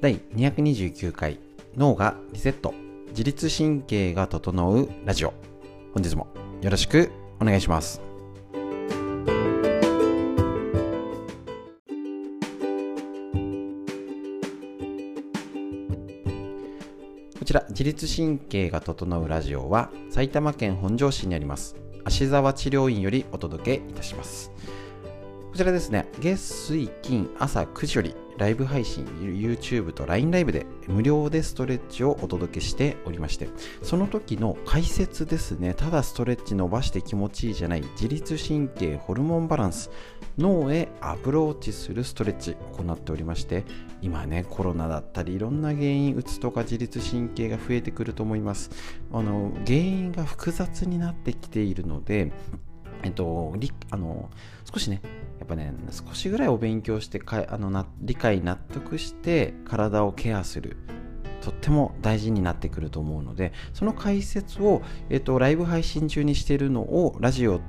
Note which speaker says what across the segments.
Speaker 1: 第229回脳がリセット。自律神経が整うラジオ。本日もよろしくお願いします。こちら自律神経が整うラジオは埼玉県本庄市にあります芦沢治療院よりお届けいたします。こちらですね月水金朝9時よりライブ配信 YouTube と LINE ライブで無料でストレッチをお届けしておりましてその時の解説ですね。ただストレッチ伸ばして気持ちいいじゃない自律神経ホルモンバランス脳へアプローチするストレッチ行っておりまして今ねコロナだったりいろんな原因うつとか自律神経が増えてくると思います。あの原因が複雑になってきているのでえっと、あの少しねやっぱね少しぐらいお勉強してかあのな理解納得して体をケアするとっても大事になってくると思うのでその解説を、えっと、ライブ配信中にしているのをラジオ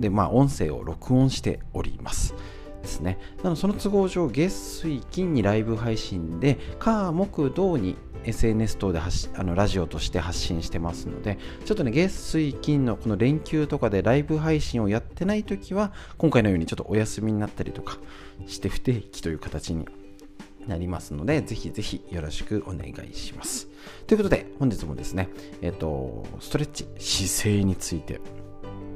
Speaker 1: で、まあ、音声を録音しております。ですね。なのその都合上月水金にライブ配信で火木土に SNS 等であのラジオとして発信してますのでちょっとね月水金のこの連休とかでライブ配信をやってない時は今回のようにちょっとお休みになったりとかして不定期という形になりますのでぜひぜひよろしくお願いします。ということで本日もですねえっ、とストレッチ姿勢について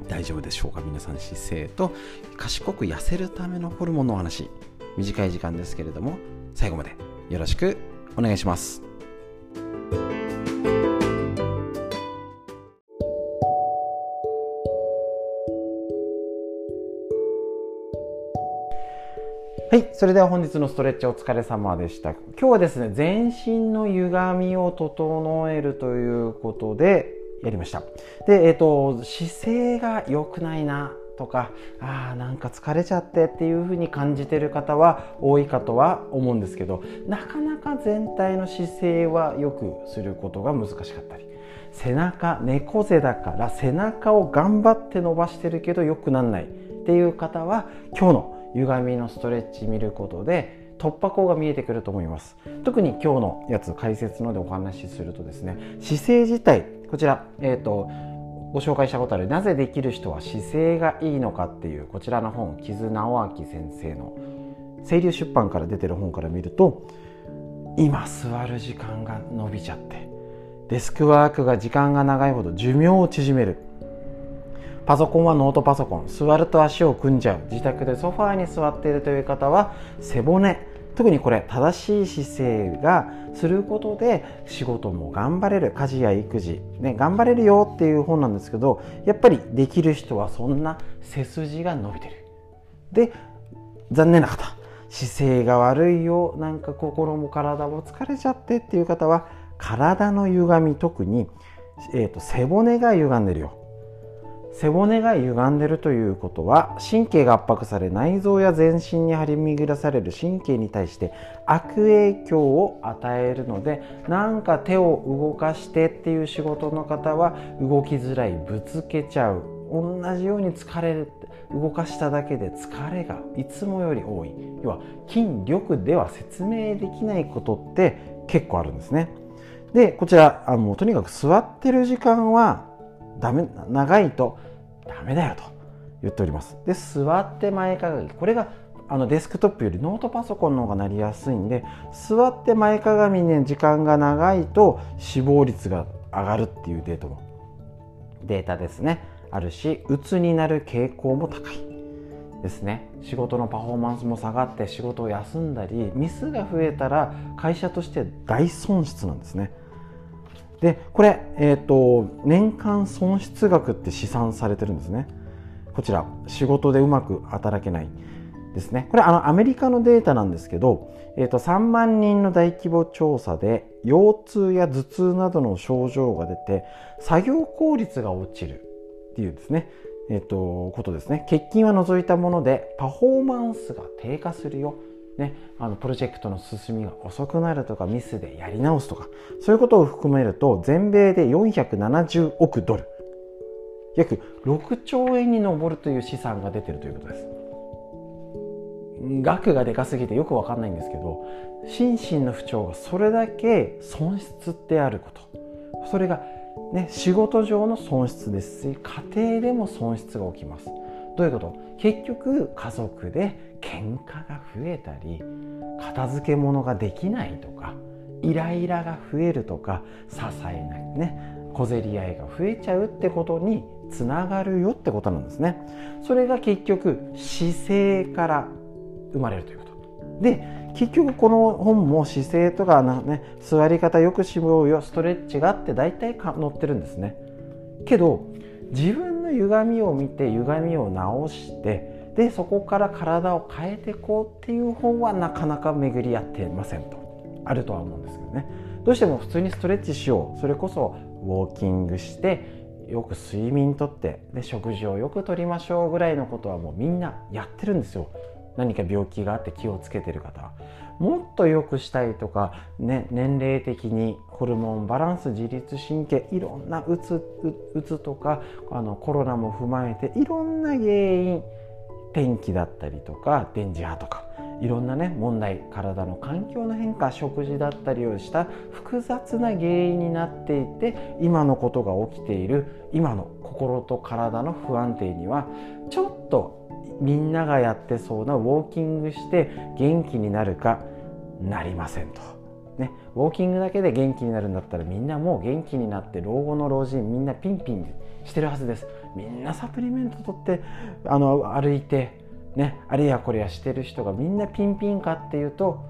Speaker 1: 大丈夫でしょうか？皆さん姿勢と賢く痩せるためのホルモンのお話。短い時間ですけれども最後までよろしくお願いします。はい。それでは本日のストレッチお疲れ様でした。今日はですね、全身の歪みを整えるということでやりました。で、えっ、ー、と、姿勢が良くないなとか、ああ、なんか疲れちゃってっていう風に感じてる方は多いかとは思うんですけど、なかなか全体の姿勢は良くすることが難しかったり。背中、猫背だから背中を頑張って伸ばしてるけど良くなんないっていう方は今日の歪みのストレッチ見ることで突破口が見えてくると思います。特に今日のやつ解説のでお話しするとですね姿勢自体こちらえっ、ー、とご紹介したことあるなぜできる人は姿勢がいいのかっていうこちらの本木津直明先生の清流出版から出てる本から見ると今座る時間が伸びちゃってデスクワークが時間が長いほど寿命を縮める。パソコンはノートパソコン。座ると足を組んじゃう。自宅でソファーに座っているという方は背骨。特にこれ正しい姿勢がすることで仕事も頑張れる。家事や育児、ね、頑張れるよっていう本なんですけどやっぱりできる人はそんな背筋が伸びてる。で残念な方。姿勢が悪いよ。なんか心も体も疲れちゃってっていう方は体の歪み特に、えーと背骨が歪んでるよ。背骨が歪んでるということは神経が圧迫され内臓や全身に張り巡らされる神経に対して悪影響を与えるのでなんか手を動かしてっていう仕事の方は動きづらい。ぶつけちゃう。同じように疲れる動かしただけで疲れがいつもより多い。要は筋力では説明できないことって結構あるんですね。でこちらあのとにかく座ってる時間はダメ長いとダメだよと言っております。で座って前かがみ。これがあのデスクトップよりノートパソコンの方がなりやすいんで座って前かがみに時間が長いと死亡率が上がるっていうデータも。データですね。あるし鬱になる傾向も高いですね。仕事のパフォーマンスも下がって仕事を休んだりミスが増えたら会社として大損失なんですね。でこれ、えーと、年間損失額って試算されてるんですね。こちら仕事でうまく働けないですね。これあのアメリカのデータなんですけど、えーと、3万人の大規模調査で腰痛や頭痛などの症状が出て作業効率が落ちるっていうですねえっ、とことですね。欠勤は除いたものでパフォーマンスが低下するよね、あのプロジェクトの進みが遅くなるとかミスでやり直すとかそういうことを含めると全米で470億ドル。約6兆円に上るという試算が出てるということです。額がでかすぎてよくわかんないんですけど心身の不調がそれだけ損失であること。それが、ね、仕事上の損失ですし家庭でも損失が起きます。どういうこと？結局家族で喧嘩が増えたり片付け物ができないとかイライラが増えるとか些細なね小競り合いが増えちゃうってことにつながるよってことなんですね。それが結局姿勢から生まれるということ。で結局この本も姿勢とかね座り方よくしようよストレッチがあって大体載ってるんですね。けど自分歪みを見て歪みを直してでそこから体を変えていこうっていう本はなかなか巡り合っていませんと。あるとは思うんですけどね。どうしても普通にストレッチしよう。それこそウォーキングしてよく睡眠とってで食事をよくとりましょうぐらいのことはもうみんなやってるんですよ。何か病気があって気をつけてる方は。もっと良くしたいとか、ね、年齢的にホルモンバランス自律神経いろんなうつうつとかあのコロナも踏まえていろんな原因天気だったりとか電磁波とかいろんなね問題体の環境の変化食事だったりをした複雑な原因になっていて今のことが起きている今の心と体の不安定にはちょっとみんながやってそうなウォーキングして元気になるかなりませんと。ね、ウォーキングだけで元気になるんだったらみんなもう元気になって老後の老人みんなピンピンしてるはずですみんなサプリメント取ってあの歩いてねあれやこれやしてる人がみんなピンピンかっていうと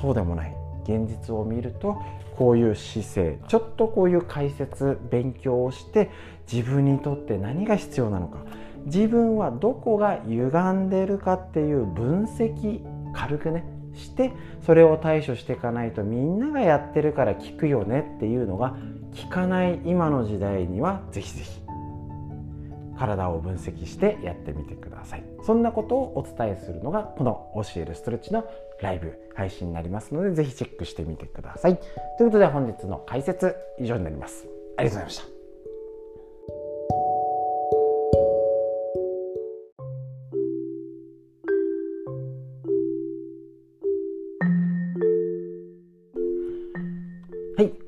Speaker 1: そうでもない現実を見るとこういう姿勢ちょっとこういう解説勉強をして自分にとって何が必要なのか自分はどこが歪んでるかっていう分析軽くねしてそれを対処していかないとみんながやってるから効くよねっていうのが効かない今の時代にはぜひぜひ。体を分析してやってみてください。そんなことをお伝えするのがこの教えるストレッチのライブ配信になりますのでぜひチェックしてみてください。ということで本日の解説以上になります。ありがとうございました。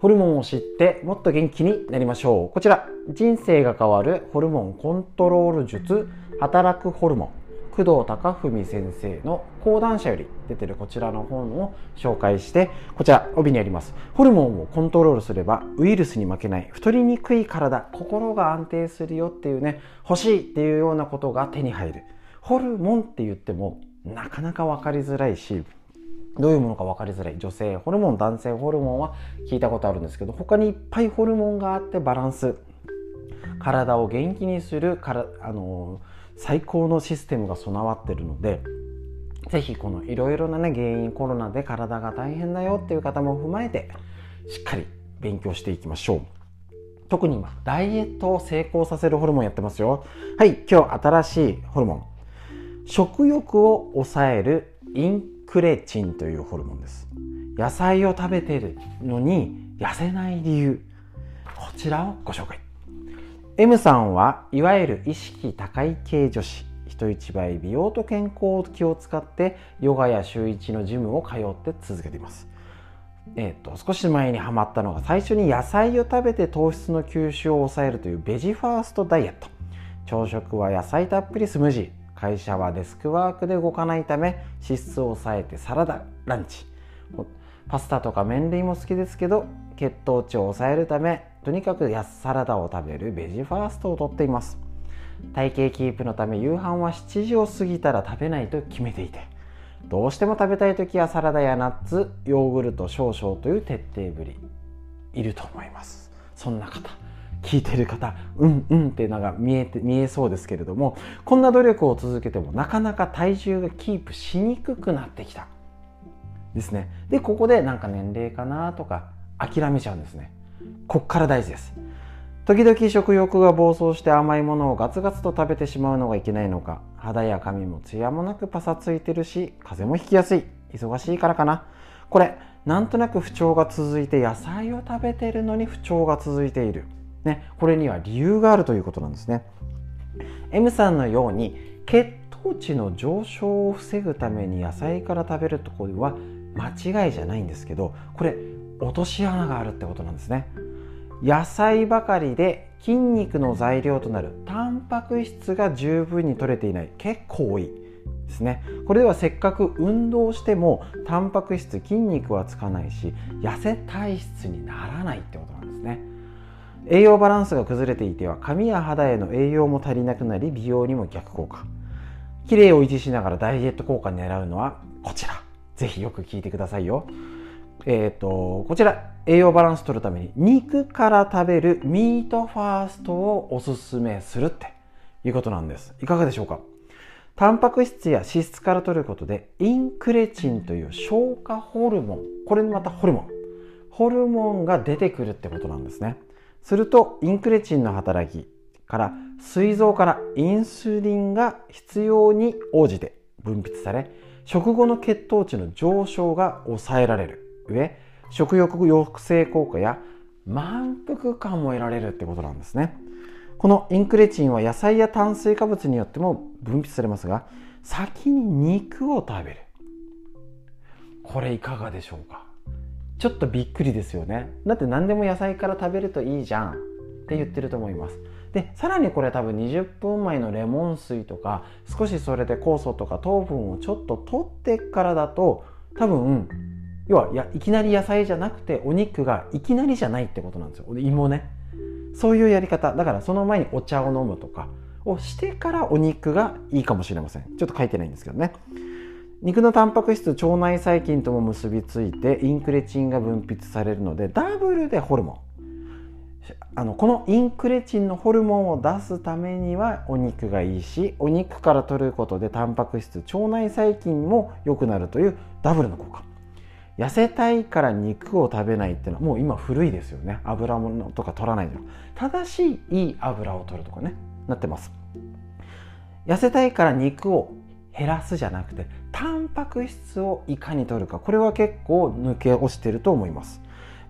Speaker 1: ホルモンを知ってもっと元気になりましょう。こちら、人生が変わるホルモンコントロール術、働くホルモン、工藤隆文先生の講談社より出てるこちらの本を紹介して、こちら、帯にあります。ホルモンをコントロールすればウイルスに負けない、太りにくい体、心が安定するよっていうね、欲しいっていうようなことが手に入る。ホルモンって言ってもなかなか分かりづらいし、どういうものか分かりづらい女性ホルモン男性ホルモンは聞いたことあるんですけど他にいっぱいホルモンがあってバランス体を元気にするからあの最高のシステムが備わってるので是非このいろいろなね原因コロナで体が大変だよっていう方も踏まえてしっかり勉強していきましょう。特に今ダイエットを成功させるホルモンやってますよ。はい今日新しいホルモン。食欲を抑えるインクレチンというホルモンです。野菜を食べてるのに痩せない理由。こちらをご紹介。M さんはいわゆる意識高い系女子人一倍美容と健康を気を使ってヨガや週1のジムを通って続けています。えーと、少し前にハマったのが最初に野菜を食べて糖質の吸収を抑えるというベジファーストダイエット。朝食は野菜たっぷりスムージー。会社はデスクワークで動かないため脂質を抑えてサラダランチ。パスタとか麺類も好きですけど血糖値を抑えるためとにかく安サラダを食べるベジファーストをとっています。体型キープのため夕飯は7時を過ぎたら食べないと決めていて。どうしても食べたい時はサラダやナッツヨーグルト少々という徹底ぶり。いると思います。そんな方。聞いてる方うんうんっていうのが見えて見えそうですけれどもこんな努力を続けてもなかなか体重がキープしにくくなってきた。ですね。でここでなんか年齢かなとか諦めちゃうんですね。こっから大事です。時々食欲が暴走して甘いものをガツガツと食べてしまうのがいけないのか肌や髪もツヤもなくパサついてるし風邪もひきやすい。忙しいからかな。これなんとなく不調が続いて野菜を食べてるのに不調が続いている。ね、これには理由があるということなんですね。M さんのように血糖値の上昇を防ぐために野菜から食べるところは間違いじゃないんですけどこれ落とし穴があるってことなんですね。野菜ばかりで筋肉の材料となるタンパク質が十分に取れていない結構多いですね。これではせっかく運動してもタンパク質筋肉はつかないし痩せ体質にならないってことなんですね。栄養バランスが崩れていては髪や肌への栄養も足りなくなり美容にも逆効果。綺麗を維持しながらダイエット効果を狙うのはこちら。ぜひよく聞いてくださいよ。えっ、ー、とこちら。栄養バランス取るために肉から食べるミートファーストをおすすめするっていうことなんです。いかがでしょうか？タンパク質や脂質から取ることでインクレチンという消化ホルモン。これまたホルモン。ホルモンが出てくるってことなんですね。するとインクレチンの働きから膵臓からインスリンが必要に応じて分泌され食後の血糖値の上昇が抑えられる上食欲抑制効果や満腹感も得られるってことなんですね。このインクレチンは野菜や炭水化物によっても分泌されますが先に肉を食べる。これいかがでしょうか？ちょっとびっくりですよね。だって何でも野菜から食べるといいじゃんって言ってると思います。でさらにこれ多分20分前のレモン水とか少しそれで酵素とか糖分をちょっと取ってからだと多分要はいやいきなり野菜じゃなくてお肉がいきなりじゃないってことなんですよ。芋ね。そういうやり方。だからその前にお茶を飲むとかをしてからお肉がいいかもしれません。ちょっと書いてないんですけどね。肉のタンパク質腸内細菌とも結びついてインクレチンが分泌されるのでダブルでホルモン。あのこのインクレチンのホルモンを出すためにはお肉がいいしお肉から取ることでタンパク質腸内細菌も良くなるというダブルの効果。痩せたいから肉を食べないっていうのはもう今古いですよね。油物とか取らないの正しいいい油を取るとかねなってます。痩せたいから肉を減らすじゃなくてタンパク質をいかに取るか。これは結構抜け落ちてると思います。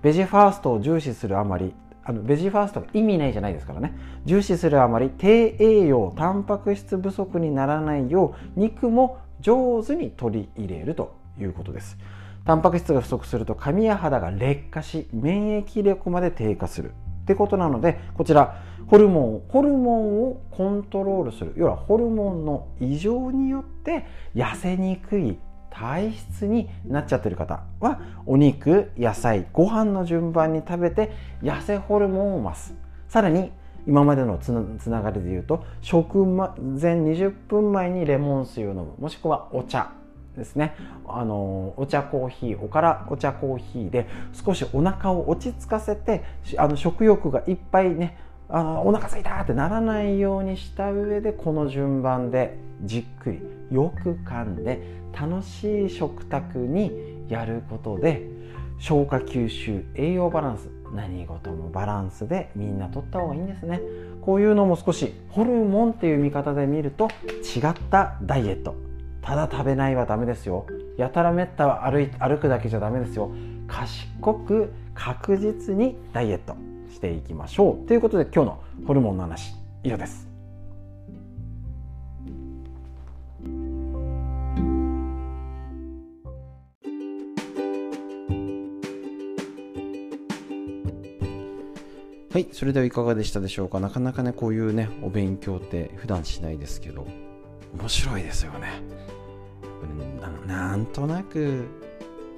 Speaker 1: ベジファーストを重視するあまりあのベジファーストが意味ないじゃないですからね。重視するあまり低栄養タンパク質不足にならないよう肉も上手に取り入れるということです。タンパク質が不足すると髪や肌が劣化し免疫力まで低下する。ってことなのでこちらホルモンホルモンをコントロールする。要はホルモンの異常によって痩せにくい体質になっちゃってる方はお肉野菜ご飯の順番に食べて痩せホルモンを増す。さらに今までのつながりで言うと食前20分前にレモン水を飲む。もしくはお茶。ですね。あのお茶コーヒーおからお茶コーヒーで少しお腹を落ち着かせてあの食欲がいっぱいねあお腹すいたってならないようにした上でこの順番でじっくりよく噛んで楽しい食卓にやることで消化吸収栄養バランス何事もバランスでみんな取った方がいいんですね。こういうのも少しホルモンっていう見方で見ると違ったダイエット。ただ食べないはダメですよ。やたらめったは歩い歩くだけじゃダメですよ。賢く確実にダイエットしていきましょう。ということで今日のホルモンの話以上です。はい、それではいかがでしたでしょうか。なかなかね、こういうね、お勉強って普段しないですけど、面白いですよね。なんとなく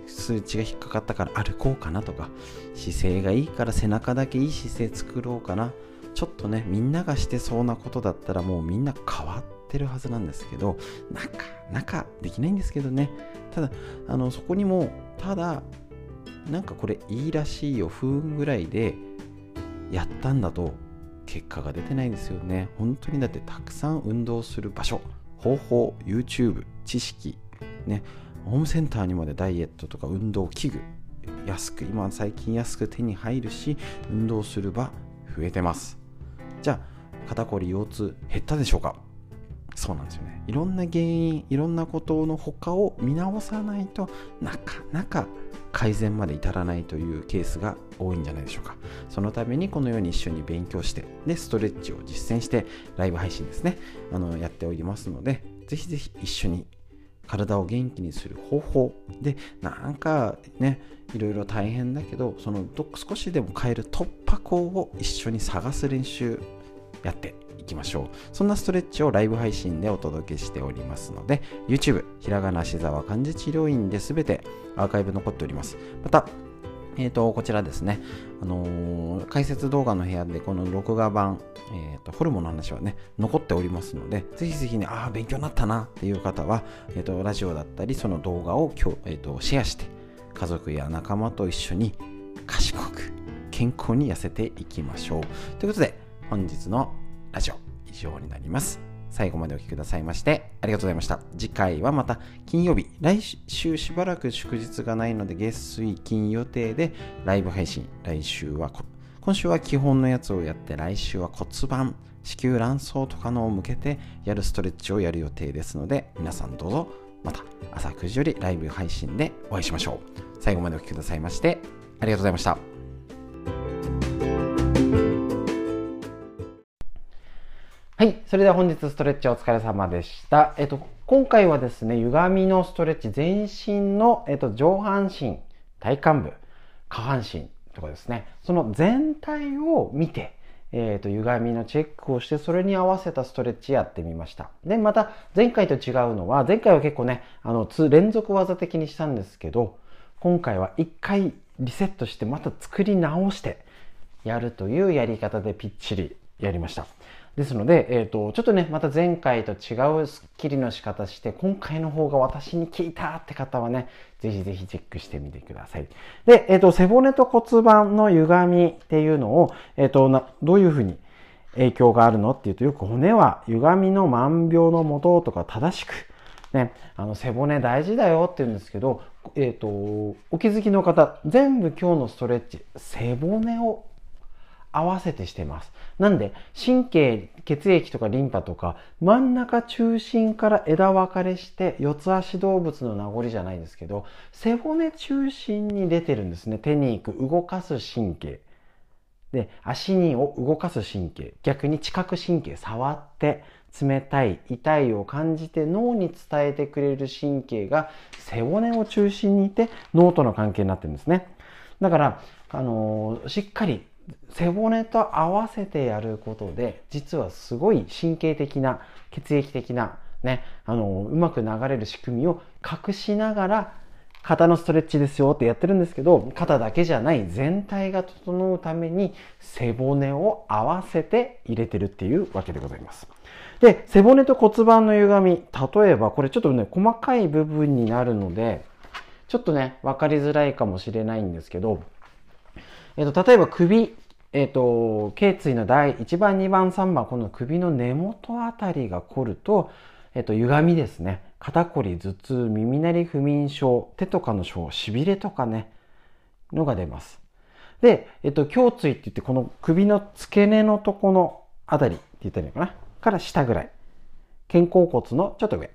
Speaker 1: 数値が引っかかったから歩こうかなとか姿勢がいいから背中だけいい姿勢作ろうかな。ちょっとねみんながしてそうなことだったらもうみんな変わってるはずなんですけどなかなかできないんですけどね。ただあのそこにもただなんかこれいいらしいよ不運ぐらいでやったんだと結果が出てないんですよね。本当にだってたくさん運動する場所。方法 YouTube 知識ねホームセンターにまでダイエットとか運動器具安く今最近安く手に入るし運動する場増えてます。じゃあ肩こり腰痛減ったでしょうか？そうなんですよね。いろんな原因いろんなことの他を見直さないとなかなか改善まで至らないというケースが多いんじゃないでしょうか。そのためにこのように一緒に勉強してでストレッチを実践してライブ配信ですね。あのやっておりますのでぜひぜひ一緒に体を元気にする方法でなんかねいろいろ大変だけどその少しでも変える突破口を一緒に探す練習やっていきましょう。そんなストレッチをライブ配信でお届けしておりますので YouTube ひらがなしざわ漢字治療院で全てアーカイブ残っております。またえーと、こちらですね、あのー、解説動画の部屋でこの録画版、えーと、ホルモンの話はね、残っておりますので、ぜひぜひね、ああ、勉強になったなっていう方は、えーと、ラジオだったり、その動画を今日、えー、とシェアして、家族や仲間と一緒に賢く、健康に痩せていきましょう。ということで、本日のラジオ、以上になります。最後までお聴きくださいましてありがとうございました。次回はまた金曜日、来週しばらく祝日がないので月水金予定でライブ配信。来週は、今週は基本のやつをやって来週は骨盤、子宮卵巣とかのを向けてやるストレッチをやる予定ですので皆さんどうぞまた朝9時よりライブ配信でお会いしましょう。最後までお聴きくださいましてありがとうございました。はい。それでは本日ストレッチお疲れ様でした。えっと、今回はですね、歪みのストレッチ、全身の、えっと、上半身、体幹部、下半身とかですね、その全体を見て、えっ、と、歪みのチェックをして、それに合わせたストレッチやってみました。で、また、前回と違うのは、前回は結構ね、あの、連続技的にしたんですけど、今回は一回リセットして、また作り直してやるというやり方でぴっちりやりました。ですので、えっ、ー、と、ちょっとね、また前回と違うスッキリの仕方して、今回の方が私に効いたって方はね、ぜひぜひチェックしてみてください。で、えっ、ー、と、背骨と骨盤の歪みっていうのを、えっ、ー、とな、どういうふうに影響があるのっていうと、よく骨は歪みの万病のもととか正しく、ね、あの背骨大事だよって言うんですけど、えっ、と、お気づきの方、全部今日のストレッチ、背骨を合わせてしてます。なんで、神経、血液とかリンパとか、真ん中中心から枝分かれして、四つ足動物の名残じゃないですけど、背骨中心に出てるんですね。手に行く動かす神経。で、足にを動かす神経。逆に知覚神経、触って、冷たい、痛いを感じて脳に伝えてくれる神経が背骨を中心にいて脳との関係になってるんですね。だから、あのー、しっかり背骨と合わせてやることで実はすごい神経的な血液的なねあのうまく流れる仕組みを隠しながら肩のストレッチですよってやってるんですけど肩だけじゃない全体が整うために背骨を合わせて入れてるっていうわけでございます。で背骨と骨盤の歪み例えばこれちょっとね細かい部分になるのでちょっとね分かりづらいかもしれないんですけどえっ、と、例えば首、えっ、と、頸椎の第1番、2番、3番、この首の根元あたりが凝ると、えっ、と、歪みですね。肩こり、頭痛、耳鳴り、不眠症、手とかの症、痺れとかね、のが出ます。で、えっ、と、胸椎って言って、この首の付け根のとこのあたりって言ったらいいのかな？から下ぐらい。肩甲骨のちょっと上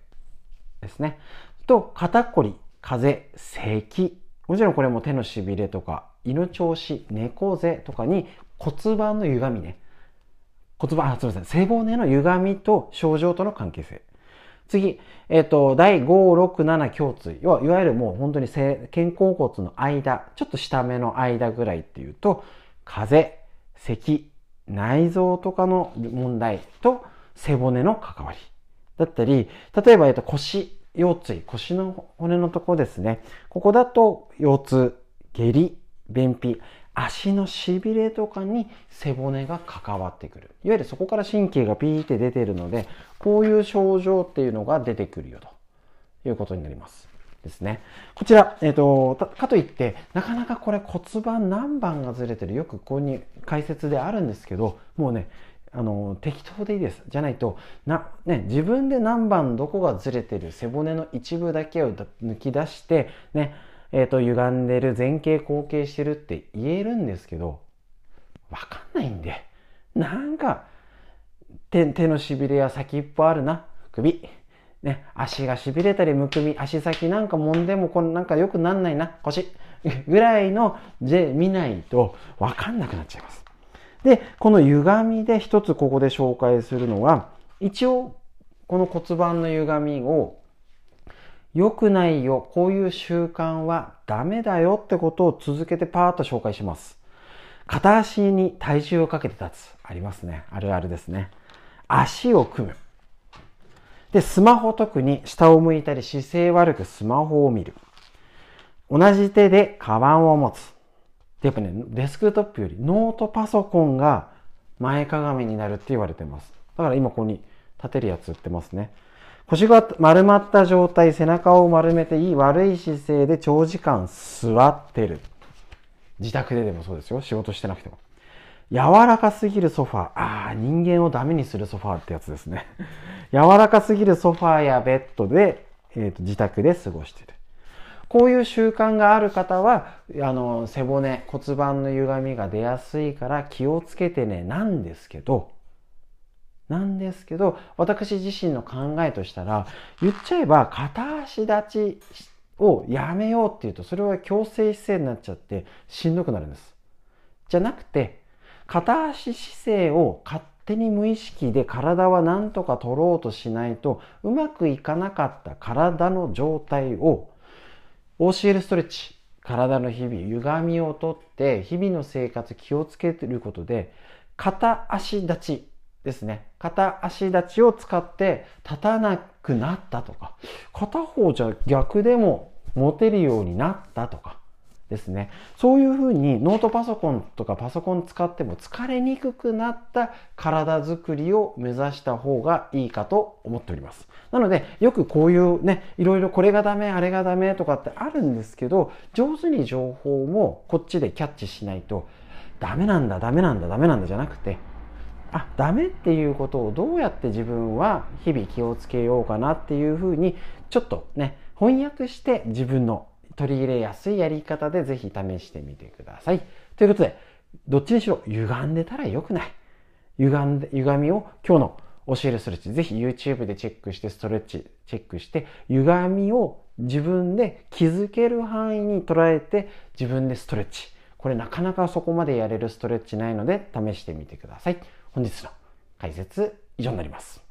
Speaker 1: ですね。と、肩こり、風邪、咳。もちろんこれも手の痺れとか胃の調子、猫背とかに骨盤の歪みね。骨盤、あ、すみません。背骨の歪みと症状との関係性。次、えっ、ー、と、第5、6、7胸椎。要は、いわゆるもう本当に肩甲骨の間、ちょっと下目の間ぐらいっていうと、風邪、咳、内臓とかの問題と背骨の関わり。だったり、例えば、えっ、と、腰、腰椎、腰の骨のとこですね。ここだと腰痛、下痢、便秘、足のしびれとかに背骨が関わってくる。いわゆるそこから神経がピーって出てるので、こういう症状っていうのが出てくるよということになります。ですね。こちら、えっ、ー、と、かといって、なかなかこれ骨盤何番がずれてる、よくここに解説であるんですけど、もうね、あの適当でいいです。じゃないとな、ね、自分で何番どこがずれてる背骨の一部だけを抜き出して、ね、えっ、ー、と、歪んでる、前傾後傾してるって言えるんですけど、わかんないんで、なんか、手手のしびれや先っぽあるな、首。ね、足がしびれたりむくみ、足先なんかもんでもこのなんか良くなんないな、腰。ぐらいので見ないとわかんなくなっちゃいます。で、この歪みで一つここで紹介するのは、一応この骨盤の歪みを良くないよ、こういう習慣はダメだよってことを続けてパーッと紹介します。片足に体重をかけて立つ。ありますね。あるあるですね。足を組む。で、スマホ特に下を向いたり姿勢悪くスマホを見る。同じ手でカバンを持つ。で、やっぱね、デスクトップよりノートパソコンが前かがみになるって言われてます。だから今ここに立てるやつ売ってますね。腰が丸まった状態、背中を丸めていい悪い姿勢で長時間座ってる。自宅ででもそうですよ。仕事してなくても。柔らかすぎるソファー。ああ、人間をダメにするソファーってやつですね。柔らかすぎるソファーやベッドで、えーと、自宅で過ごしてる。こういう習慣がある方は、あの、背骨、骨盤の歪みが出やすいから気をつけてね、なんですけど、なんですけど、私自身の考えとしたら、言っちゃえば片足立ちをやめようっていうと、それは強制姿勢になっちゃってしんどくなるんです。じゃなくて、片足姿勢を勝手に無意識で体は何とか取ろうとしないとうまくいかなかった体の状態を OCL ストレッチ体の日々歪みをとって日々の生活気をつけてることで片足立ちですね。片足立ちを使って立たなくなったとか、片方じゃ逆でも持てるようになったとかですね。そういうふうにノートパソコンとかパソコン使っても疲れにくくなった体づくりを目指した方がいいかと思っております。なので、よくこういうね、いろいろこれがダメ、あれがダメとかってあるんですけど、上手に情報もこっちでキャッチしないと、ダメなんだ、ダメなんだ、ダメなんだじゃなくて、あダメっていうことをどうやって自分は日々気をつけようかなっていうふうにちょっとね翻訳して自分の取り入れやすいやり方でぜひ試してみてください。ということでどっちにしろ歪んでたら良くない。歪んで歪みを今日の教えるストレッチぜひ YouTube でチェックしてストレッチチェックして歪みを自分で気づける範囲に捉えて自分でストレッチこれなかなかそこまでやれるストレッチないので試してみてください。本日の解説以上になります。